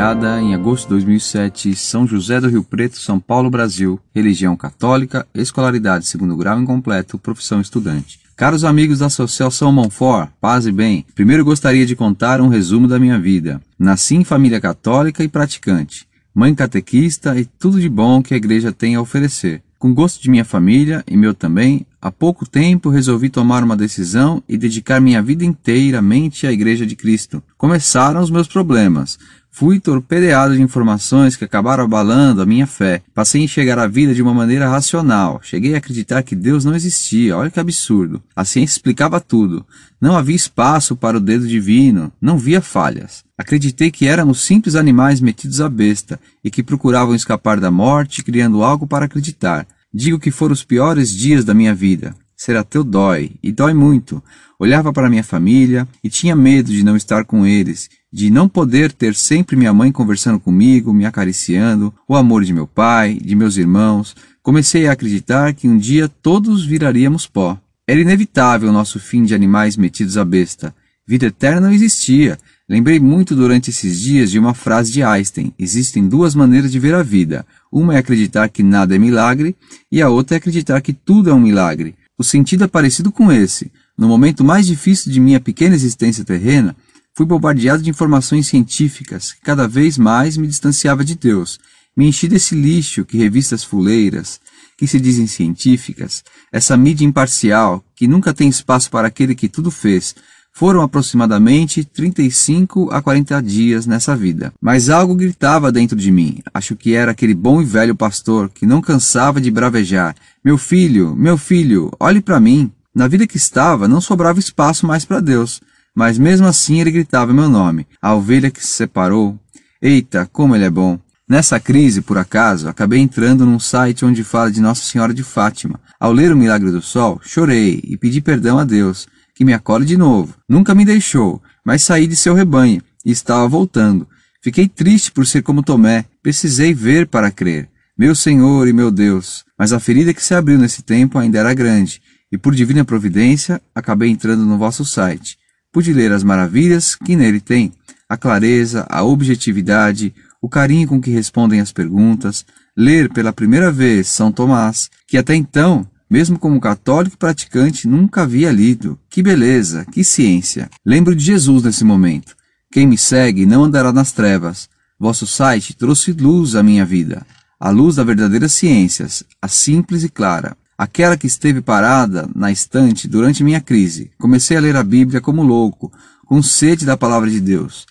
Baseada em agosto de 2007, São José do Rio Preto, São Paulo, Brasil. Religião católica, escolaridade segundo grau incompleto, profissão estudante. Caros amigos da Associação Monfort, paz e bem, primeiro gostaria de contar um resumo da minha vida. Nasci em família católica e praticante, mãe catequista e tudo de bom que a igreja tem a oferecer. Com gosto de minha família e meu também, há pouco tempo resolvi tomar uma decisão e dedicar minha vida inteiramente à Igreja de Cristo. Começaram os meus problemas. Fui torpedeado de informações que acabaram abalando a minha fé. Passei a enxergar a vida de uma maneira racional. Cheguei a acreditar que Deus não existia. Olha que absurdo. A ciência explicava tudo. Não havia espaço para o dedo divino. Não via falhas. Acreditei que éramos simples animais metidos à besta e que procuravam escapar da morte, criando algo para acreditar. Digo que foram os piores dias da minha vida. Ser ateu dói, e dói muito. Olhava para minha família e tinha medo de não estar com eles, de não poder ter sempre minha mãe conversando comigo, me acariciando, o amor de meu pai, de meus irmãos. Comecei a acreditar que um dia todos viraríamos pó. Era inevitável o nosso fim de animais metidos à besta. Vida eterna não existia. Lembrei muito durante esses dias de uma frase de Einstein: existem duas maneiras de ver a vida. Uma é acreditar que nada é milagre, e a outra é acreditar que tudo é um milagre. O sentido é parecido com esse. No momento mais difícil de minha pequena existência terrena, fui bombardeado de informações científicas que cada vez mais me distanciava de Deus. Me enchi desse lixo que revistas fuleiras, que se dizem científicas, essa mídia imparcial que nunca tem espaço para aquele que tudo fez, foram aproximadamente 35 a 40 dias nessa vida. Mas algo gritava dentro de mim. Acho que era aquele bom e velho pastor que não cansava de bravejar. Meu filho, meu filho, olhe para mim. Na vida que estava, não sobrava espaço mais para Deus. Mas mesmo assim ele gritava meu nome. A ovelha que se separou. Eita, como ele é bom. Nessa crise, por acaso, acabei entrando num site onde fala de Nossa Senhora de Fátima. Ao ler o Milagre do Sol, chorei e pedi perdão a Deus que me acolhe de novo. Nunca me deixou, mas saí de seu rebanho e estava voltando. Fiquei triste por ser como Tomé. Precisei ver para crer. Meu Senhor e meu Deus. Mas a ferida que se abriu nesse tempo ainda era grande, e por divina providência acabei entrando no vosso site. Pude ler as maravilhas que nele tem, a clareza, a objetividade, o carinho com que respondem as perguntas, ler pela primeira vez São Tomás, que até então mesmo como católico praticante, nunca havia lido. Que beleza, que ciência. Lembro de Jesus nesse momento. Quem me segue não andará nas trevas. Vosso site trouxe luz à minha vida. A luz da verdadeira ciências, a simples e clara. Aquela que esteve parada na estante durante minha crise. Comecei a ler a Bíblia como louco, com sede da palavra de Deus.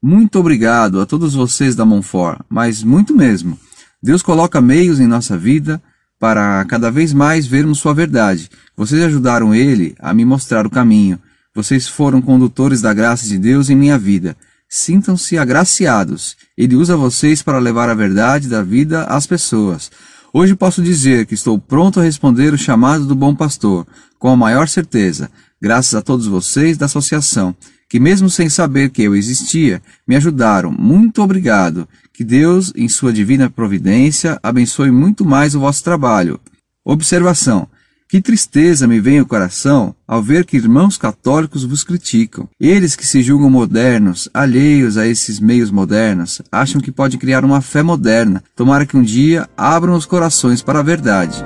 Muito obrigado a todos vocês da Monfort, mas muito mesmo. Deus coloca meios em nossa vida para cada vez mais vermos sua verdade. Vocês ajudaram ele a me mostrar o caminho. Vocês foram condutores da graça de Deus em minha vida. Sintam-se agraciados. Ele usa vocês para levar a verdade da vida às pessoas. Hoje posso dizer que estou pronto a responder o chamado do bom pastor, com a maior certeza, graças a todos vocês da associação, que mesmo sem saber que eu existia, me ajudaram. Muito obrigado. Que Deus, em sua divina providência, abençoe muito mais o vosso trabalho. Observação. Que tristeza me vem ao coração ao ver que irmãos católicos vos criticam. Eles que se julgam modernos, alheios a esses meios modernos, acham que pode criar uma fé moderna. Tomara que um dia abram os corações para a verdade.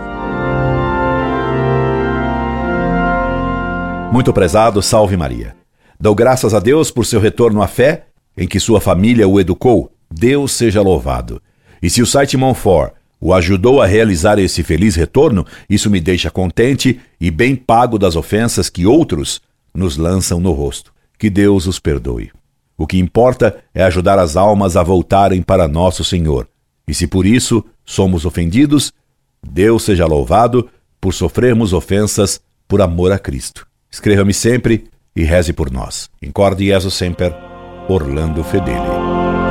Muito prezado, salve Maria. Dou graças a Deus por seu retorno à fé em que sua família o educou Deus seja louvado. E se o site Monfort o ajudou a realizar esse feliz retorno, isso me deixa contente e bem pago das ofensas que outros nos lançam no rosto. Que Deus os perdoe. O que importa é ajudar as almas a voltarem para nosso Senhor. E se por isso somos ofendidos, Deus seja louvado por sofrermos ofensas por amor a Cristo. Escreva-me sempre e reze por nós. Incorde Jesus Semper, Orlando Fedeli.